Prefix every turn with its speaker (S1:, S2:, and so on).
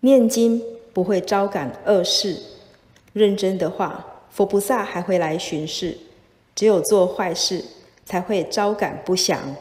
S1: 念经不会招感恶事。认真的话佛菩萨还会来巡视。只有做坏事才会招感不祥。